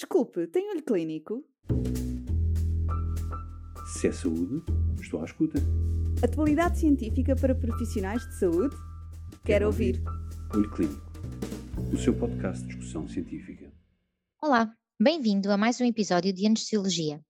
Desculpe, tem olho clínico? Se é saúde, estou à escuta. Atualidade científica para profissionais de saúde? Quero ouvir. Olho Clínico, o seu podcast de discussão científica. Olá, bem-vindo a mais um episódio de Anestesiologia.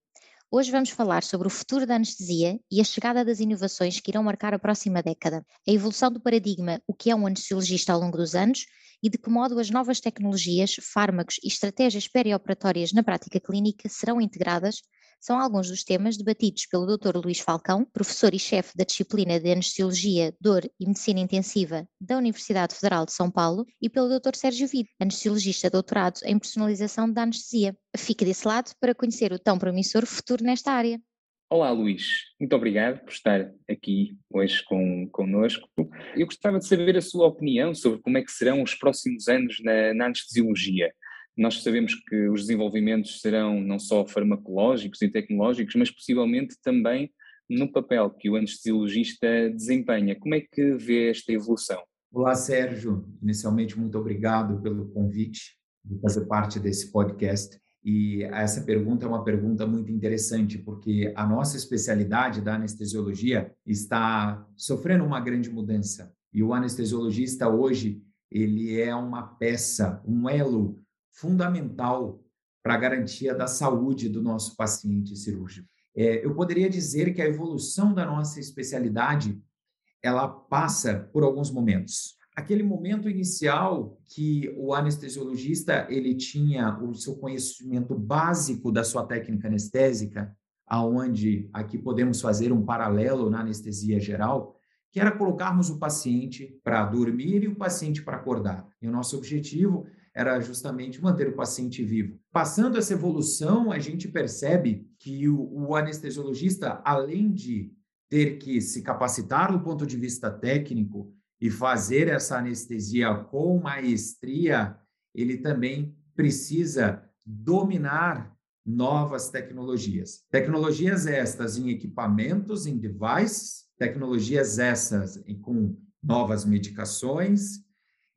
Hoje vamos falar sobre o futuro da anestesia e a chegada das inovações que irão marcar a próxima década, a evolução do paradigma o que é um anestesiologista ao longo dos anos e de que modo as novas tecnologias, fármacos e estratégias perioperatórias na prática clínica serão integradas são alguns dos temas debatidos pelo Dr. Luís Falcão, professor e chefe da disciplina de Anestesiologia, Dor e Medicina Intensiva da Universidade Federal de São Paulo, e pelo Dr. Sérgio Vido, anestesiologista doutorado em personalização da anestesia. Fique desse lado para conhecer o tão promissor futuro nesta área. Olá, Luís. Muito obrigado por estar aqui hoje com, connosco. Eu gostava de saber a sua opinião sobre como é que serão os próximos anos na, na anestesiologia. Nós sabemos que os desenvolvimentos serão não só farmacológicos e tecnológicos, mas possivelmente também no papel que o anestesiologista desempenha. Como é que vê esta evolução? Olá, Sérgio. Inicialmente, muito obrigado pelo convite de fazer parte desse podcast. E essa pergunta é uma pergunta muito interessante, porque a nossa especialidade da anestesiologia está sofrendo uma grande mudança. E o anestesiologista hoje, ele é uma peça, um elo fundamental para a garantia da saúde do nosso paciente cirúrgico. É, eu poderia dizer que a evolução da nossa especialidade ela passa por alguns momentos. Aquele momento inicial que o anestesiologista ele tinha o seu conhecimento básico da sua técnica anestésica, aonde aqui podemos fazer um paralelo na anestesia geral, que era colocarmos o paciente para dormir e o paciente para acordar. E o nosso objetivo era justamente manter o paciente vivo. Passando essa evolução, a gente percebe que o, o anestesiologista, além de ter que se capacitar do ponto de vista técnico e fazer essa anestesia com maestria, ele também precisa dominar novas tecnologias. Tecnologias estas em equipamentos, em devices, tecnologias essas com novas medicações,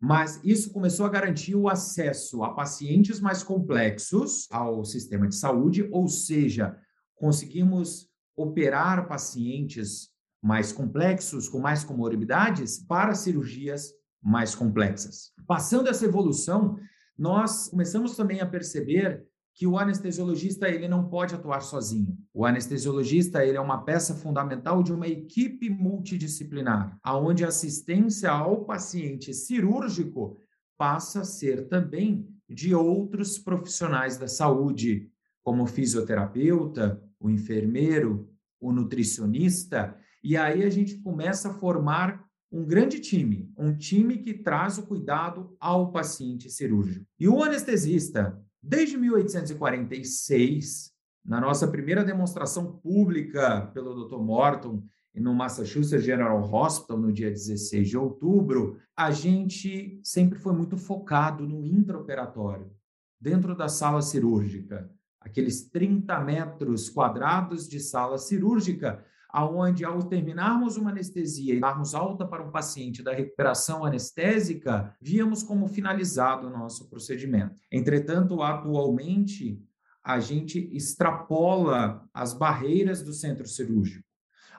mas isso começou a garantir o acesso a pacientes mais complexos ao sistema de saúde, ou seja, conseguimos operar pacientes mais complexos, com mais comorbidades, para cirurgias mais complexas. Passando essa evolução, nós começamos também a perceber que o anestesiologista ele não pode atuar sozinho. O anestesiologista ele é uma peça fundamental de uma equipe multidisciplinar, aonde a assistência ao paciente cirúrgico passa a ser também de outros profissionais da saúde, como o fisioterapeuta, o enfermeiro, o nutricionista, e aí a gente começa a formar um grande time, um time que traz o cuidado ao paciente cirúrgico. E o anestesista, Desde 1846, na nossa primeira demonstração pública pelo Dr. Morton no Massachusetts General Hospital, no dia 16 de outubro, a gente sempre foi muito focado no intraoperatório, dentro da sala cirúrgica, aqueles 30 metros quadrados de sala cirúrgica aonde ao terminarmos uma anestesia e darmos alta para um paciente da recuperação anestésica, víamos como finalizado o nosso procedimento. Entretanto, atualmente, a gente extrapola as barreiras do centro cirúrgico.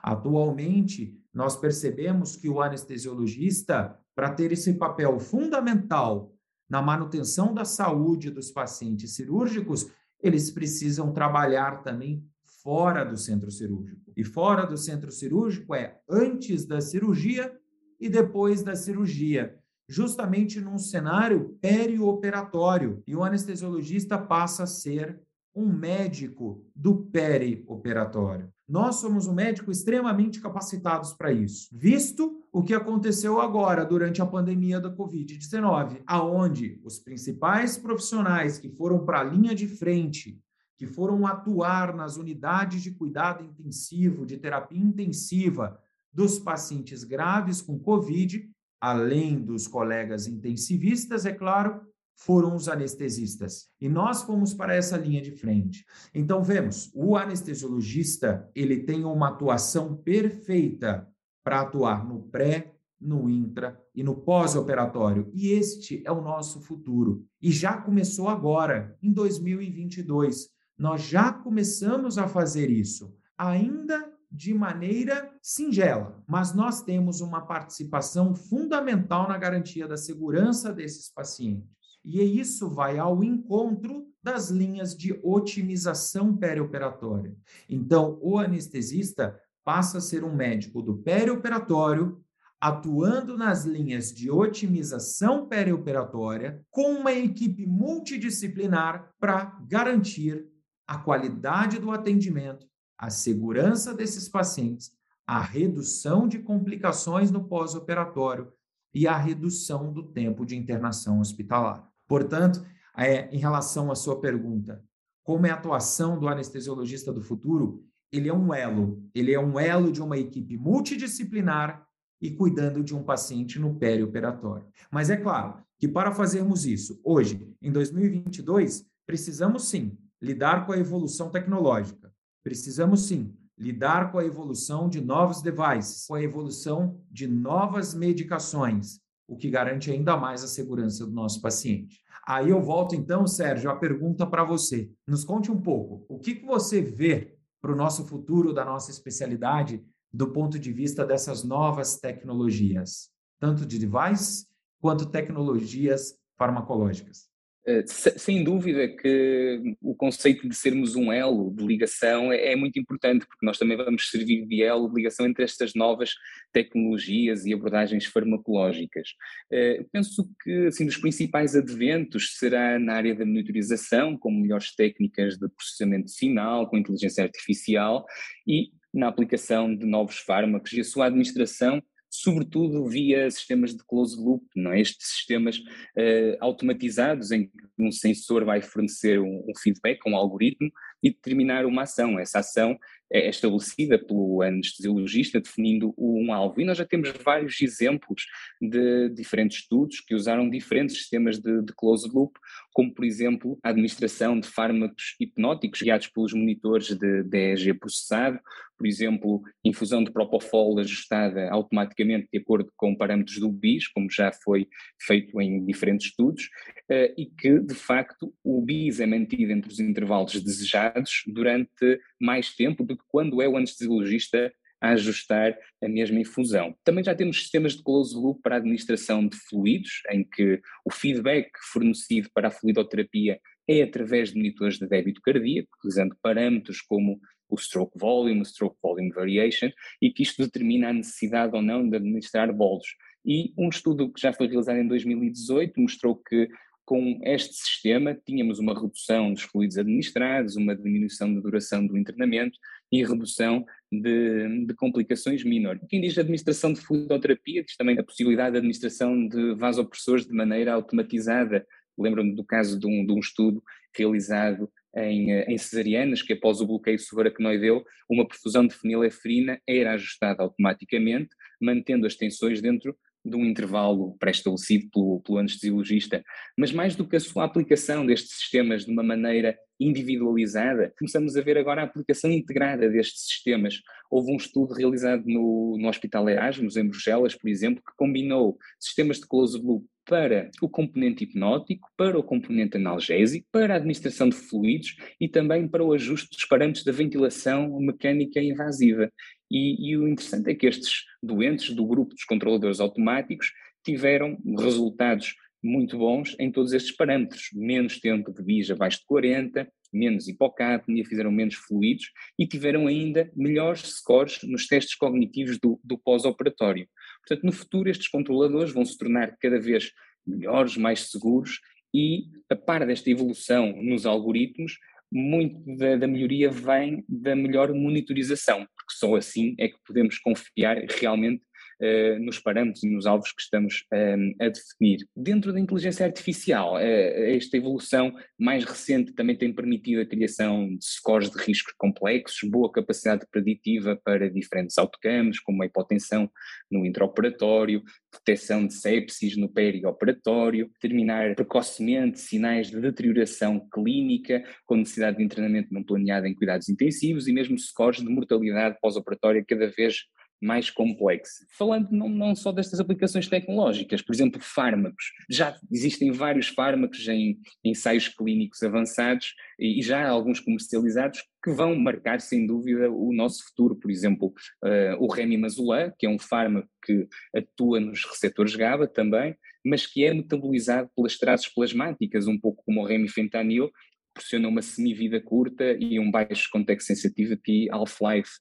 Atualmente, nós percebemos que o anestesiologista, para ter esse papel fundamental na manutenção da saúde dos pacientes cirúrgicos, eles precisam trabalhar também fora do centro cirúrgico. E fora do centro cirúrgico é antes da cirurgia e depois da cirurgia, justamente num cenário perioperatório. E o anestesiologista passa a ser um médico do perioperatório. Nós somos um médico extremamente capacitados para isso, visto o que aconteceu agora durante a pandemia da Covid-19, aonde os principais profissionais que foram para a linha de frente que foram atuar nas unidades de cuidado intensivo, de terapia intensiva dos pacientes graves com Covid, além dos colegas intensivistas, é claro, foram os anestesistas. E nós fomos para essa linha de frente. Então, vemos, o anestesiologista, ele tem uma atuação perfeita para atuar no pré, no intra e no pós-operatório. E este é o nosso futuro. E já começou agora, em 2022. Nós já começamos a fazer isso, ainda de maneira singela, mas nós temos uma participação fundamental na garantia da segurança desses pacientes. E isso vai ao encontro das linhas de otimização perioperatória. Então, o anestesista passa a ser um médico do perioperatório, atuando nas linhas de otimização perioperatória, com uma equipe multidisciplinar para garantir a qualidade do atendimento, a segurança desses pacientes, a redução de complicações no pós-operatório e a redução do tempo de internação hospitalar. Portanto, é, em relação à sua pergunta, como é a atuação do anestesiologista do futuro? Ele é um elo, ele é um elo de uma equipe multidisciplinar e cuidando de um paciente no perioperatório. Mas é claro que para fazermos isso, hoje, em 2022, precisamos sim lidar com a evolução tecnológica. Precisamos sim lidar com a evolução de novos devices, com a evolução de novas medicações, o que garante ainda mais a segurança do nosso paciente. Aí eu volto então, Sérgio, a pergunta para você. Nos conte um pouco, o que, que você vê para o nosso futuro da nossa especialidade do ponto de vista dessas novas tecnologias, tanto de device quanto tecnologias farmacológicas? Eh, sem dúvida que o conceito de sermos um elo de ligação é, é, muito importante, porque nós também vamos servir de elo de ligação entre estas novas tecnologias e abordagens farmacológicas. Eh, penso que, assim, dos principais adventos será na área da monitorização, com melhores técnicas de processamento final, com inteligência artificial e na aplicação de novos fármacos e a sua administração sobretudo via sistemas de closed loop, não é? estes sistemas uh, automatizados em que um sensor vai fornecer um, um, feedback, um algoritmo e determinar uma ação. Essa ação é estabelecida pelo anestesiologista definindo um alvo. E nós já temos vários exemplos de diferentes estudos que usaram diferentes sistemas de, de closed loop, como por exemplo a administração de fármacos hipnóticos guiados pelos monitores de DEG processado, por exemplo, infusão de propofol ajustada automaticamente de acordo com parâmetros do BIS, como já foi feito em diferentes estudos, eh, e que de facto o BIS é mantido entre os intervalos desejados durante mais tempo do que quando é o anestesiologista a ajustar a mesma infusão. Também já temos sistemas de close loop para a administração de fluidos, em que o feedback fornecido para a fluidoterapia é através de monitores de débito cardíaco, utilizando parâmetros como o stroke volume, o stroke volume variation, e que isto determina a necessidade ou não de administrar bolos. E um estudo que já foi realizado em 2018 mostrou que com este sistema tínhamos uma redução dos fluidos administrados, uma diminuição da duração do internamento e redução de, de complicações menores. Quem diz administração de fluidoterapia diz também a possibilidade de administração de vasopressores de maneira automatizada. Lembro-me do caso de um, de um estudo realizado em, em, cesarianas, que após o bloqueio subaracnoideu, uma perfusão de fenilefrina era ajustada automaticamente, mantendo as tensões dentro de um intervalo pré-estabelecido pelo, pelo anestesiologista, mas mais do que a sua aplicação destes sistemas de uma maneira individualizada, começamos a ver agora a aplicação integrada destes sistemas. Houve um estudo realizado no, no Hospital Erasmus, em Bruxelas, por exemplo, que combinou sistemas de closed loop para o componente hipnótico, para o componente analgésico, para a administração de fluidos e também para o ajuste dos parâmetros da ventilação mecânica invasiva. E, e, o interessante é que estes doentes do grupo dos controladores automáticos tiveram resultados muito bons em todos estes parâmetros, menos tempo de BIS abaixo de 40, menos hipocapnia, fizeram menos fluidos e tiveram ainda melhores scores nos testes cognitivos do, do pós-operatório. Portanto, no futuro estes controladores vão se tornar cada vez melhores, mais seguros e, a par desta evolução nos algoritmos, muito da, da, melhoria vem da melhor monitorização, porque só assim é que podemos confiar realmente uh, nos parâmetros e nos alvos que estamos um, a definir. Dentro da inteligência artificial, uh, esta evolução mais recente também tem permitido a criação de scores de riscos complexos, boa capacidade preditiva para diferentes outcomes, como a hipotensão no intraoperatório, detecção de sepsis no perioperatório, determinar precocemente sinais de deterioração clínica com necessidade de internamento não planeado em cuidados intensivos e mesmo scores de mortalidade pós-operatória cada vez mais complexa. Falando não, não, só destas aplicações tecnológicas, por exemplo, fármacos. Já existem vários fármacos em ensaios clínicos avançados e, e já há alguns comercializados que vão marcar, sem dúvida, o nosso futuro. Por exemplo, uh, o Remimazolam, que é um fármaco que atua nos receptores GABA também, mas que é metabolizado pelas traças plasmáticas, um pouco como o remifentanil, proporciona uma semivida curta e um baixo context sensitivity half-life.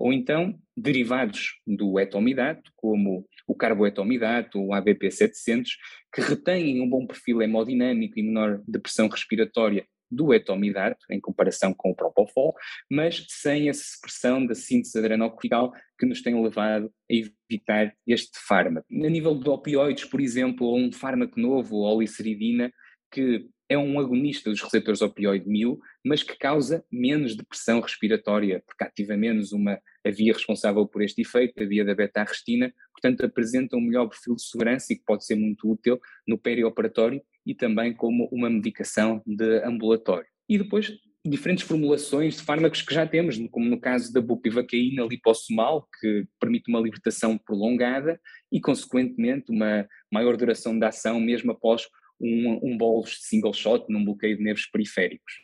Ou então derivados do etomidato, como o carboetomidato, o ABP700, que retêm um bom perfil hemodinâmico e menor depressão respiratória do etomidato, em comparação com o propofol, mas sem a supressão da síntese adrenocortical que nos tem levado a evitar este fármaco. A nível de opioides, por exemplo, um fármaco novo, a oliceridina, que é um agonista dos receptores opioide 1000, mas que causa menos depressão respiratória, porque ativa menos uma, a via responsável por este efeito, a via da beta-arrestina, portanto apresenta um melhor perfil de segurança e que pode ser muito útil no perioperatório e também como uma medicação de ambulatório. E depois diferentes formulações de fármacos que já temos, como no caso da bupivacaína liposomal, que permite uma libertação prolongada e, consequentemente, uma maior duração de ação mesmo após um, um de single shot num bloqueio de nervos periféricos.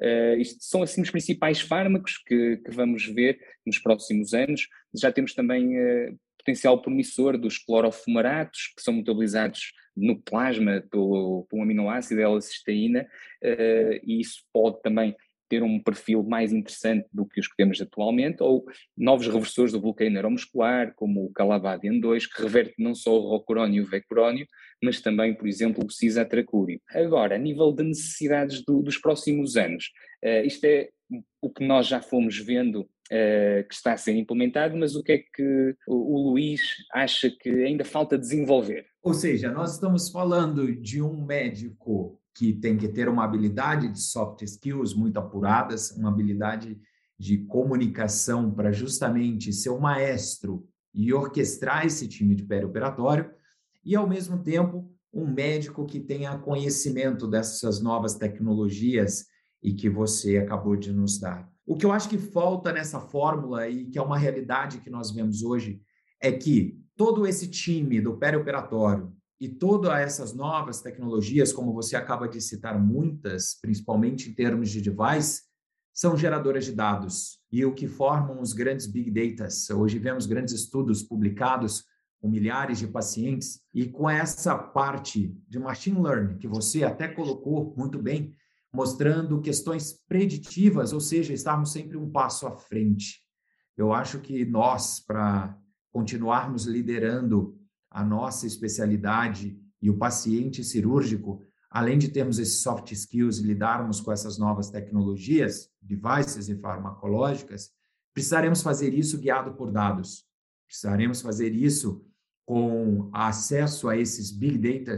Uh, isto são assim os principais fármacos que, que, vamos ver nos próximos anos. Já temos também uh, potencial promissor dos clorofumaratos, que são metabolizados no plasma pelo, pelo aminoácido L-cisteína, uh, e isso pode também ter um perfil mais interessante do que os que temos atualmente, ou novos reversores do bloqueio neuromuscular, como o Calabadian 2, que reverte não só o rocurónio e o vecurónio, mas também, por exemplo, o cisatracúrio. Agora, a nível de necessidades do, dos próximos anos, uh, isto é o que nós já fomos vendo uh, que está a ser implementado, mas o que é que o, o Luís acha que ainda falta desenvolver? Ou seja, nós estamos falando de um médico que tem que ter uma habilidade de soft skills muito apuradas, uma habilidade de comunicação para justamente ser o maestro e orquestrar esse time de perioperatório, e ao mesmo tempo um médico que tenha conhecimento dessas novas tecnologias e que você acabou de nos dar. O que eu acho que falta nessa fórmula e que é uma realidade que nós vemos hoje é que todo esse time do perioperatório, e todas essas novas tecnologias, como você acaba de citar muitas, principalmente em termos de device, são geradoras de dados e o que formam os grandes big data. Hoje vemos grandes estudos publicados com milhares de pacientes e com essa parte de machine learning que você até colocou muito bem, mostrando questões preditivas, ou seja, estarmos sempre um passo à frente. Eu acho que nós, para continuarmos liderando a nossa especialidade e o paciente cirúrgico, além de termos esses soft skills e lidarmos com essas novas tecnologias, devices e farmacológicas, precisaremos fazer isso guiado por dados. Precisaremos fazer isso com acesso a esses big data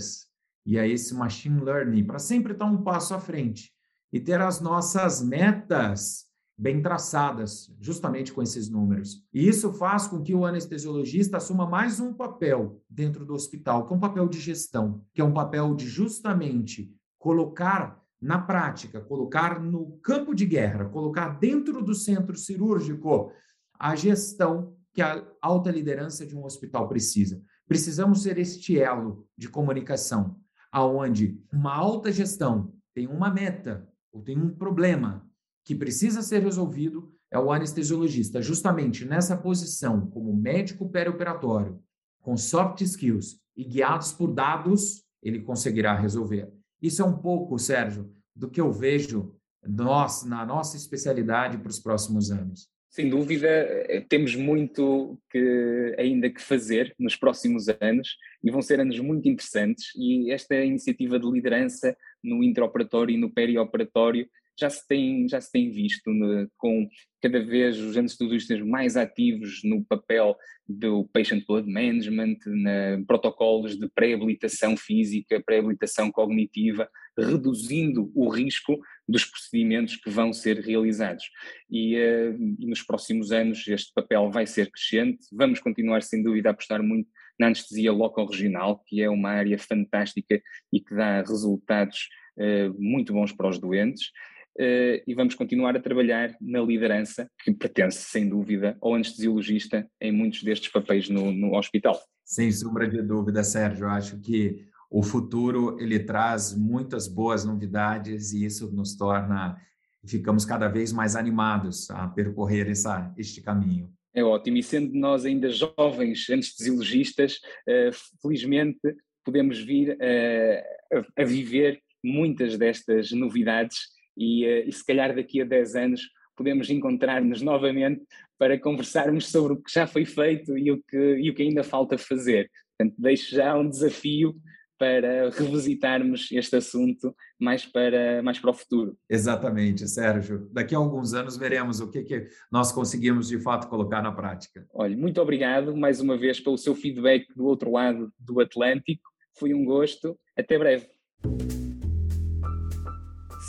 e a esse machine learning para sempre estar um passo à frente e ter as nossas metas bem traçadas, justamente com esses números. E isso faz com que o anestesiologista assuma mais um papel dentro do hospital, que é um papel de gestão, que é um papel de justamente colocar na prática, colocar no campo de guerra, colocar dentro do centro cirúrgico a gestão que a alta liderança de um hospital precisa. Precisamos ser este elo de comunicação, aonde uma alta gestão tem uma meta ou tem um problema que precisa ser resolvido é o anestesiologista, justamente nessa posição, como médico perioperatório, com soft skills e guiados por dados, ele conseguirá resolver. Isso é um pouco, Sérgio, do que eu vejo nós, na nossa especialidade para os próximos anos. Sem dúvida, eh, temos muito que ainda que fazer nos próximos anos e vão ser anos muito interessantes e esta iniciativa de liderança no intraoperatório e no perioperatório já se tem, já se tem visto né, com cada vez os anestesiologistas mais ativos no papel do patient blood management, na protocolos de pré-habilitação física, pré-habilitação cognitiva, reduzindo o risco dos procedimentos que vão ser realizados. E, uh, e nos próximos anos este papel vai ser crescente, vamos continuar sem dúvida a apostar muito na anestesia local-regional, que é uma área fantástica e que dá resultados uh, muito bons para os doentes. Uh, e vamos continuar a trabalhar na liderança, que pertence, sem dúvida, ao anestesiologista em muitos destes papéis no, no hospital. Sem sombra de dúvida, Sérgio. Acho que o futuro ele traz muitas boas novidades e isso nos torna ficamos cada vez mais animados a percorrer essa, este caminho. É ótimo, e sendo nós ainda jovens anestesiologistas, uh, felizmente podemos vir uh, a, a, viver muitas destas novidades e, uh, e se calhar daqui a 10 anos podemos encontrar-nos novamente para conversarmos sobre o que já foi feito e o que, e o que ainda falta fazer. Portanto, deixo já um desafio para revisitarmos este assunto mais para, mais para o futuro. Exatamente, Sérgio. Daqui a alguns anos veremos o que, que nós conseguimos de fato colocar na prática. Olha, muito obrigado mais uma vez pelo seu feedback do outro lado do Atlântico. Foi um gosto. Até breve.